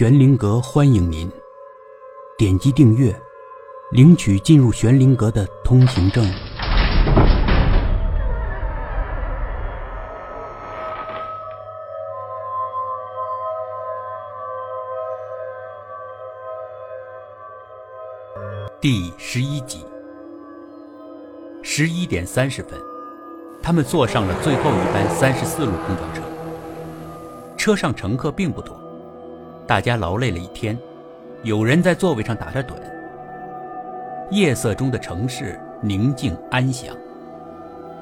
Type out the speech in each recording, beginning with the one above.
玄灵阁欢迎您，点击订阅，领取进入玄灵阁的通行证。第十一集，十一点三十分，他们坐上了最后一班三十四路公交车。车上乘客并不多。大家劳累了一天，有人在座位上打着盹。夜色中的城市宁静安详，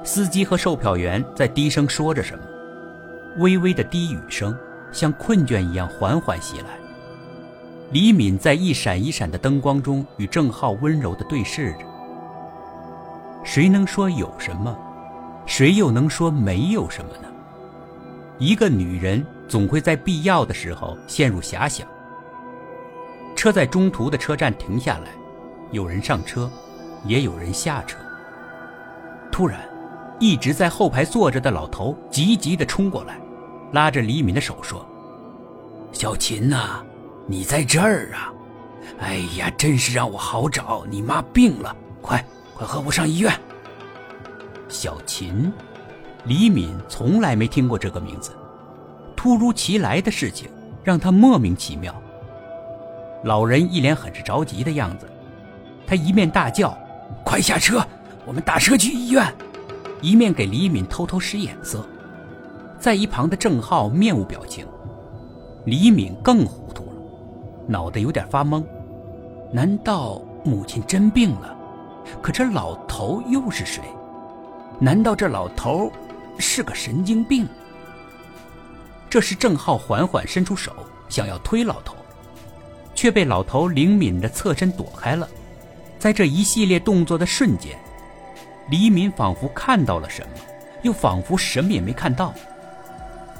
司机和售票员在低声说着什么，微微的低语声像困倦一样缓缓袭来。李敏在一闪一闪的灯光中与郑浩温柔地对视着。谁能说有什么？谁又能说没有什么呢？一个女人。总会在必要的时候陷入遐想。车在中途的车站停下来，有人上车，也有人下车。突然，一直在后排坐着的老头急急地冲过来，拉着李敏的手说：“小琴呐，你在这儿啊！哎呀，真是让我好找，你妈病了，快快和我上医院。”小琴，李敏从来没听过这个名字。突如其来的事情让他莫名其妙。老人一脸很是着急的样子，他一面大叫：“快下车，我们打车去医院！”一面给李敏偷偷使眼色。在一旁的郑浩面无表情，李敏更糊涂了，脑袋有点发懵。难道母亲真病了？可这老头又是谁？难道这老头是个神经病？这时，郑浩缓缓伸出手，想要推老头，却被老头灵敏的侧身躲开了。在这一系列动作的瞬间，李敏仿佛看到了什么，又仿佛什么也没看到，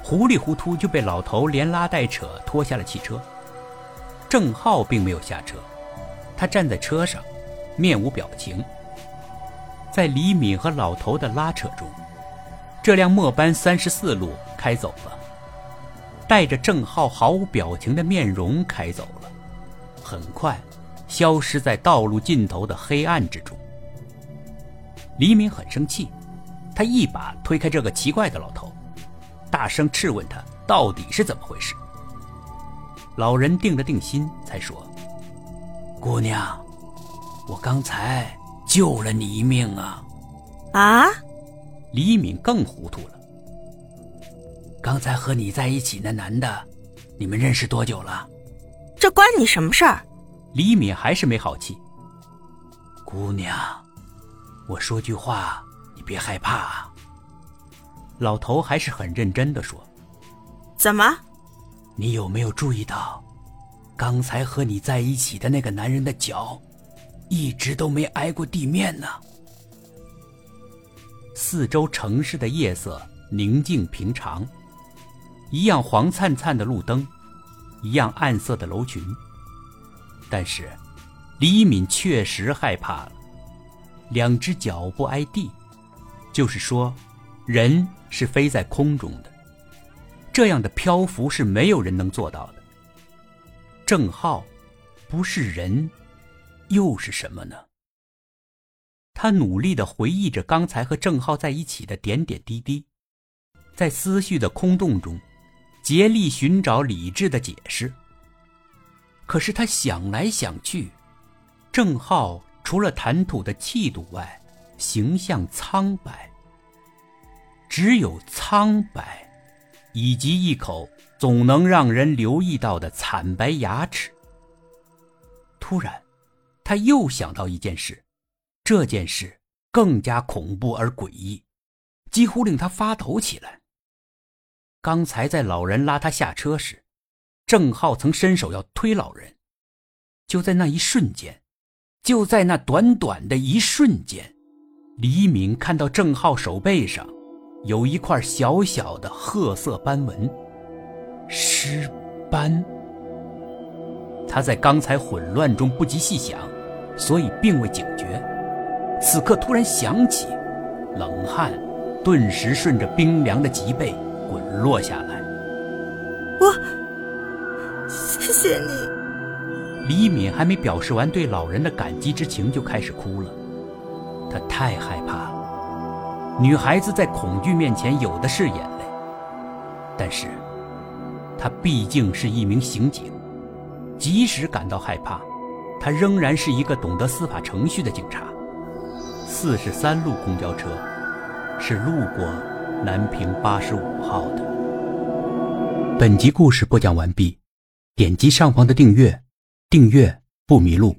糊里糊涂就被老头连拉带扯拖下了汽车。郑浩并没有下车，他站在车上，面无表情。在李敏和老头的拉扯中，这辆末班三十四路开走了。带着郑浩毫无表情的面容开走了，很快，消失在道路尽头的黑暗之中。黎明很生气，他一把推开这个奇怪的老头，大声质问他到底是怎么回事。老人定了定心，才说：“姑娘，我刚才救了你一命啊！”啊！李敏更糊涂了。刚才和你在一起那男的，你们认识多久了？这关你什么事儿？李敏还是没好气。姑娘，我说句话，你别害怕啊。老头还是很认真的说：“怎么？你有没有注意到，刚才和你在一起的那个男人的脚，一直都没挨过地面呢？”四周城市的夜色宁静平常。一样黄灿灿的路灯，一样暗色的楼群。但是，李敏确实害怕了。两只脚不挨地，就是说，人是飞在空中的。这样的漂浮是没有人能做到的。郑浩，不是人，又是什么呢？他努力的回忆着刚才和郑浩在一起的点点滴滴，在思绪的空洞中。竭力寻找理智的解释。可是他想来想去，郑浩除了谈吐的气度外，形象苍白。只有苍白，以及一口总能让人留意到的惨白牙齿。突然，他又想到一件事，这件事更加恐怖而诡异，几乎令他发抖起来。刚才在老人拉他下车时，郑浩曾伸手要推老人。就在那一瞬间，就在那短短的一瞬间，李敏看到郑浩手背上有一块小小的褐色斑纹，尸斑。他在刚才混乱中不及细想，所以并未警觉。此刻突然想起，冷汗顿时顺着冰凉的脊背。滚落下来。我谢谢你李敏还没表示完对老人的感激之情，就开始哭了。她太害怕了。女孩子在恐惧面前有的是眼泪，但是，她毕竟是一名刑警，即使感到害怕，她仍然是一个懂得司法程序的警察。四十三路公交车是路过南平八十五号的。本集故事播讲完毕，点击上方的订阅，订阅不迷路。